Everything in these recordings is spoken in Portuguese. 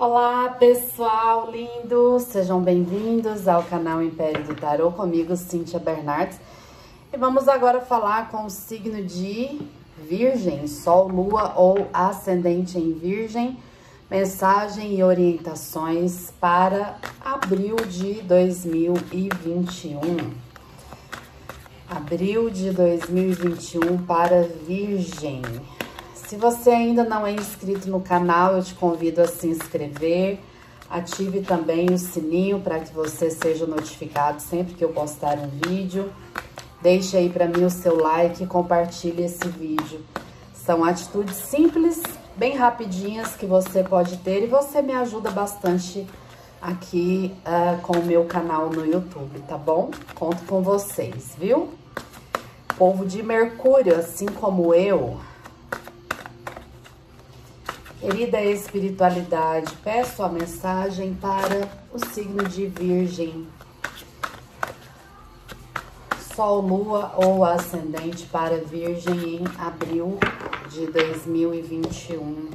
Olá pessoal lindo, sejam bem-vindos ao canal Império do Tarô, comigo Cíntia Bernardes. E vamos agora falar com o signo de Virgem, Sol, Lua ou Ascendente em Virgem, mensagem e orientações para abril de 2021. Abril de 2021 para Virgem. Se você ainda não é inscrito no canal, eu te convido a se inscrever. Ative também o sininho para que você seja notificado sempre que eu postar um vídeo. Deixe aí para mim o seu like e compartilhe esse vídeo. São atitudes simples, bem rapidinhas que você pode ter e você me ajuda bastante aqui uh, com o meu canal no YouTube, tá bom? Conto com vocês, viu? Povo de Mercúrio, assim como eu, Querida espiritualidade, peço a mensagem para o signo de Virgem. Sol, Lua ou Ascendente para Virgem em abril de 2021.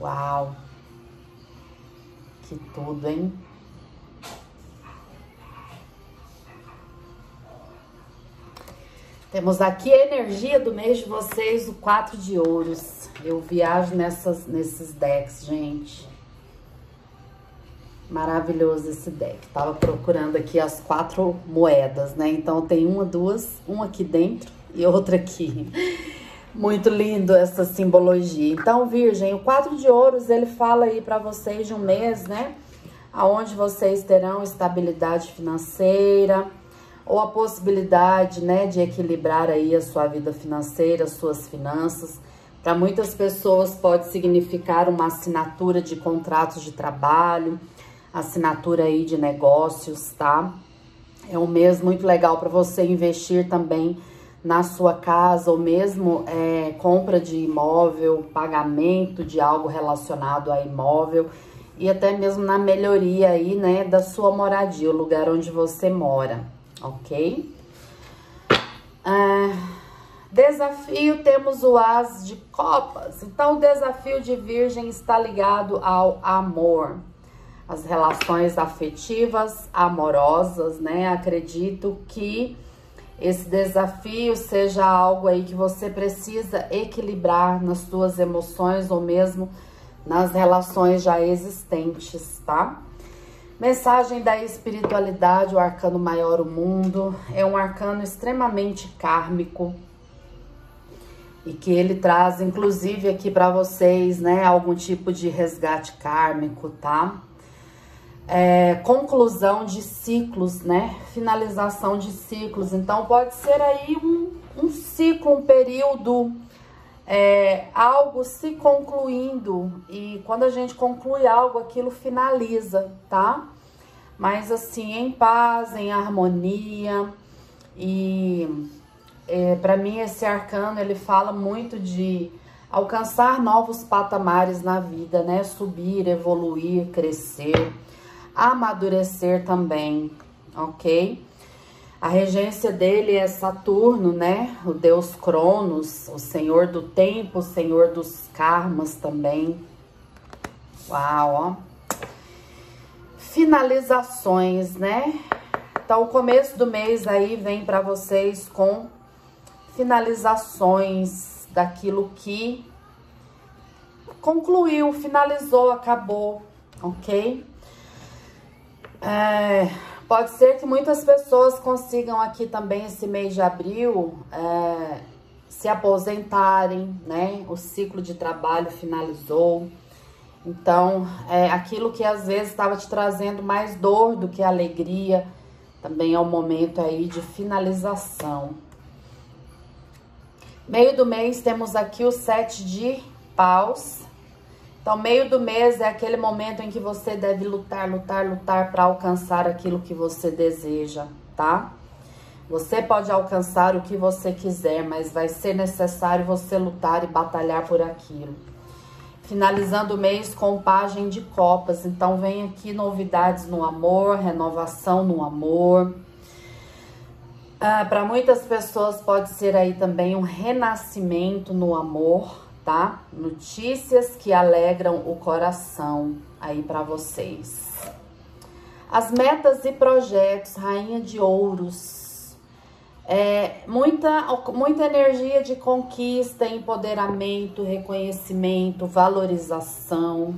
Uau! Que tudo, hein? Temos aqui a energia do mês de vocês, o quatro de ouros. Eu viajo nessas, nesses decks, gente. Maravilhoso esse deck. Tava procurando aqui as quatro moedas, né? Então tem uma, duas, uma aqui dentro e outra aqui. Muito lindo essa simbologia. Então, Virgem, o quatro de ouros, ele fala aí para vocês de um mês, né? Aonde vocês terão estabilidade financeira, ou a possibilidade, né, de equilibrar aí a sua vida financeira, as suas finanças. Para muitas pessoas pode significar uma assinatura de contratos de trabalho, assinatura aí de negócios, tá? É um mês muito legal para você investir também na sua casa ou mesmo é, compra de imóvel, pagamento de algo relacionado a imóvel e até mesmo na melhoria aí, né, da sua moradia, o lugar onde você mora ok? Ah, desafio, temos o As de Copas. Então, o desafio de Virgem está ligado ao amor, as relações afetivas, amorosas, né? Acredito que esse desafio seja algo aí que você precisa equilibrar nas suas emoções ou mesmo nas relações já existentes, tá? Mensagem da espiritualidade, o arcano maior, o mundo. É um arcano extremamente kármico. E que ele traz, inclusive, aqui para vocês, né, algum tipo de resgate kármico, tá? É, conclusão de ciclos, né? Finalização de ciclos. Então, pode ser aí um, um ciclo, um período é, algo se concluindo e quando a gente conclui algo, aquilo finaliza, tá? Mas assim, em paz, em harmonia e é, para mim esse arcano ele fala muito de alcançar novos patamares na vida, né? Subir, evoluir, crescer, amadurecer também, ok? A regência dele é Saturno, né? O deus Cronos, o senhor do tempo, o senhor dos karmas também. Uau, ó. Finalizações, né? Então, o começo do mês aí vem para vocês com finalizações daquilo que concluiu, finalizou, acabou, ok? É Pode ser que muitas pessoas consigam aqui também esse mês de abril é, se aposentarem, né? O ciclo de trabalho finalizou. Então, é, aquilo que às vezes estava te trazendo mais dor do que alegria, também é um momento aí de finalização. Meio do mês temos aqui o sete de paus, então, meio do mês é aquele momento em que você deve lutar, lutar, lutar para alcançar aquilo que você deseja, tá? Você pode alcançar o que você quiser, mas vai ser necessário você lutar e batalhar por aquilo. Finalizando o mês com página de copas, então vem aqui novidades no amor, renovação no amor. Ah, para muitas pessoas pode ser aí também um renascimento no amor, tá? Notícias que alegram o coração aí para vocês. As metas e projetos, rainha de ouros. É, muita, muita energia de conquista, empoderamento, reconhecimento, valorização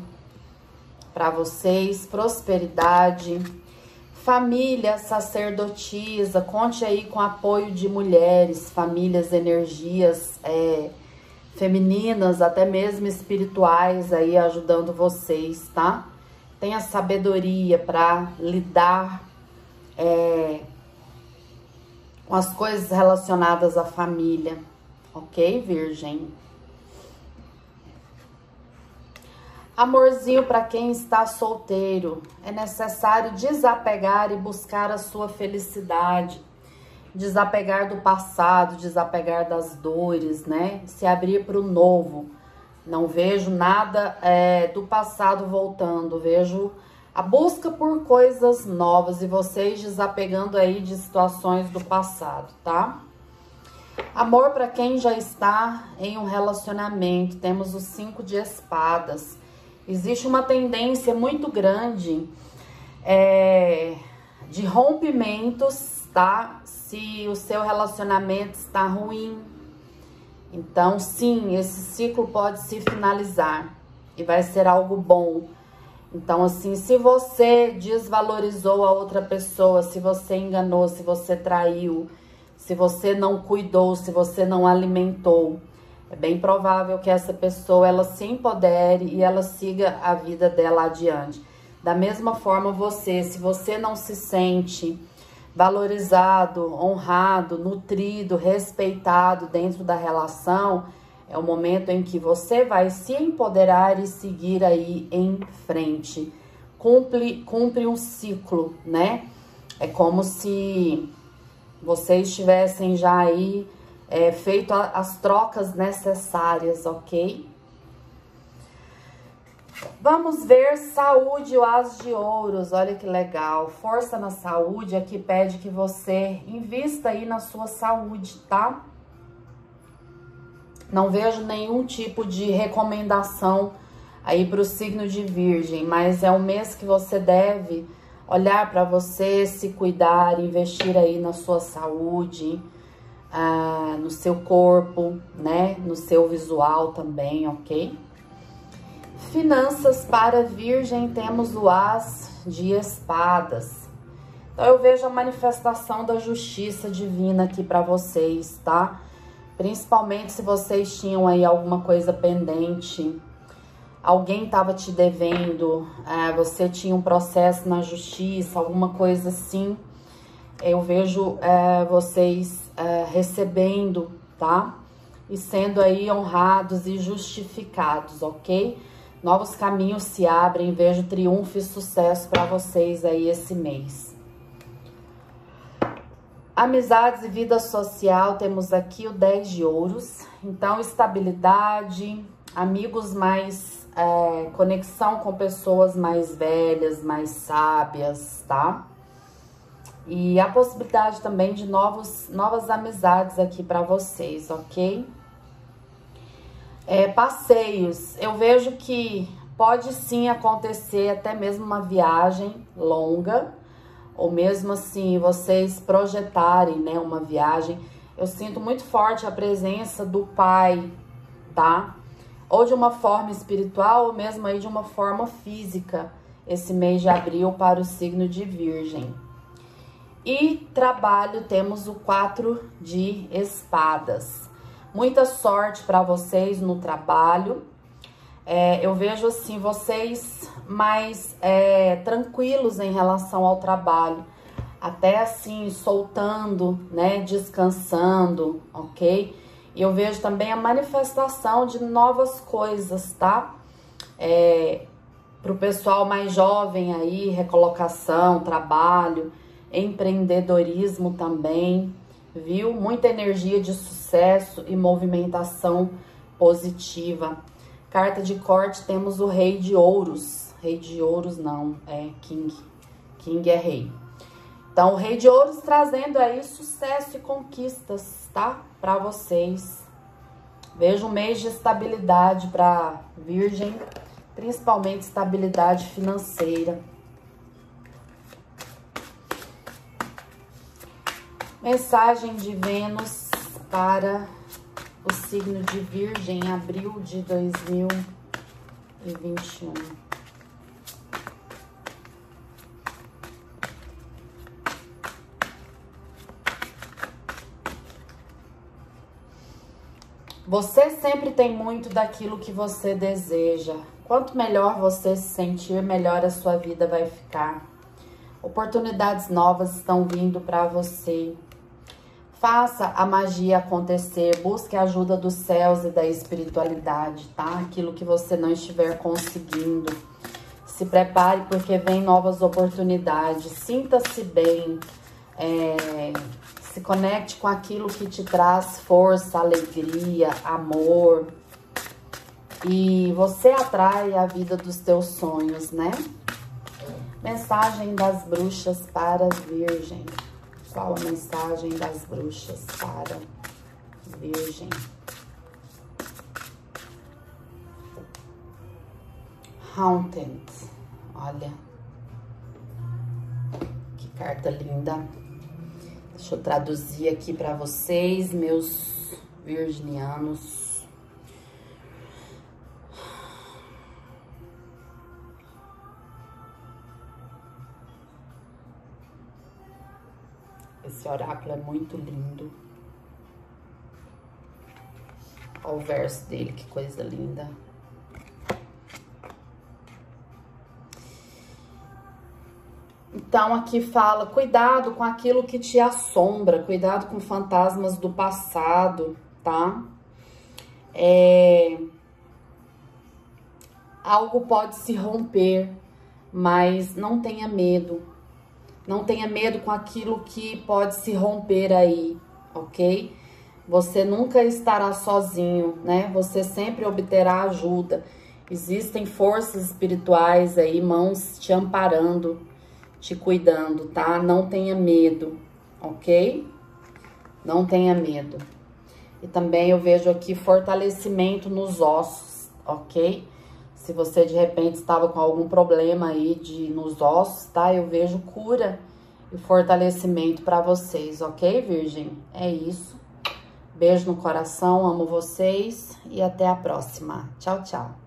para vocês, prosperidade Família sacerdotisa, conte aí com apoio de mulheres, famílias, energias é, femininas, até mesmo espirituais aí ajudando vocês, tá? Tenha sabedoria para lidar é, com as coisas relacionadas à família, ok, Virgem? Amorzinho para quem está solteiro, é necessário desapegar e buscar a sua felicidade. Desapegar do passado, desapegar das dores, né? Se abrir para o novo. Não vejo nada é, do passado voltando, vejo a busca por coisas novas e vocês desapegando aí de situações do passado, tá? Amor para quem já está em um relacionamento, temos os cinco de espadas Existe uma tendência muito grande é, de rompimentos, tá? Se o seu relacionamento está ruim. Então, sim, esse ciclo pode se finalizar e vai ser algo bom. Então, assim, se você desvalorizou a outra pessoa, se você enganou, se você traiu, se você não cuidou, se você não alimentou, é bem provável que essa pessoa ela se empodere e ela siga a vida dela adiante. Da mesma forma você, se você não se sente valorizado, honrado, nutrido, respeitado dentro da relação, é o momento em que você vai se empoderar e seguir aí em frente. Cumpre, cumpre um ciclo, né? É como se vocês estivessem já aí é, feito as trocas necessárias, ok? Vamos ver saúde, o as de ouros, olha que legal. Força na saúde, aqui pede que você invista aí na sua saúde, tá? Não vejo nenhum tipo de recomendação aí para o signo de virgem, mas é um mês que você deve olhar para você, se cuidar, investir aí na sua saúde, ah, no seu corpo, né? No seu visual também, ok? Finanças para virgem, temos o as de espadas. Então, eu vejo a manifestação da justiça divina aqui para vocês, tá? Principalmente se vocês tinham aí alguma coisa pendente, alguém estava te devendo, é, você tinha um processo na justiça, alguma coisa assim. Eu vejo é, vocês é, recebendo, tá? E sendo aí honrados e justificados, ok? Novos caminhos se abrem, vejo triunfo e sucesso para vocês aí esse mês. Amizades e vida social, temos aqui o 10 de ouros. Então, estabilidade, amigos mais, é, conexão com pessoas mais velhas, mais sábias, tá? E a possibilidade também de novos, novas amizades aqui para vocês, ok? É, passeios, eu vejo que pode sim acontecer até mesmo uma viagem longa, ou mesmo assim vocês projetarem, né, uma viagem. Eu sinto muito forte a presença do pai, tá? Ou de uma forma espiritual, ou mesmo aí de uma forma física, esse mês de abril para o signo de Virgem. E trabalho, temos o quatro de espadas. Muita sorte para vocês no trabalho. É, eu vejo assim, vocês mais é, tranquilos em relação ao trabalho. Até assim, soltando, né? Descansando, ok? E eu vejo também a manifestação de novas coisas, tá? É, para o pessoal mais jovem aí, recolocação, trabalho empreendedorismo também, viu? Muita energia de sucesso e movimentação positiva. Carta de corte, temos o rei de ouros. Rei de ouros não, é king. King é rei. Então, o Rei de Ouros trazendo aí sucesso e conquistas, tá? Para vocês. Vejo um mês de estabilidade para Virgem, principalmente estabilidade financeira. Mensagem de Vênus para o signo de Virgem, abril de 2021. Você sempre tem muito daquilo que você deseja. Quanto melhor você se sentir, melhor a sua vida vai ficar. Oportunidades novas estão vindo para você. Faça a magia acontecer, busque a ajuda dos céus e da espiritualidade, tá? Aquilo que você não estiver conseguindo. Se prepare porque vem novas oportunidades. Sinta-se bem. É, se conecte com aquilo que te traz força, alegria, amor. E você atrai a vida dos teus sonhos, né? Mensagem das bruxas para a Virgem. Qual a mensagem das bruxas para Virgem? Haunted. Olha. Que carta linda. Deixa eu traduzir aqui para vocês, meus virginianos. Esse oráculo é muito lindo. Olha o verso dele, que coisa linda. Então, aqui fala, cuidado com aquilo que te assombra, cuidado com fantasmas do passado, tá? É... Algo pode se romper, mas não tenha medo. Não tenha medo com aquilo que pode se romper aí, ok? Você nunca estará sozinho, né? Você sempre obterá ajuda. Existem forças espirituais aí, mãos te amparando te cuidando, tá? Não tenha medo, ok? Não tenha medo. E também eu vejo aqui fortalecimento nos ossos, ok? Se você de repente estava com algum problema aí de nos ossos, tá? Eu vejo cura e fortalecimento para vocês, ok, Virgem? É isso. Beijo no coração, amo vocês e até a próxima. Tchau, tchau.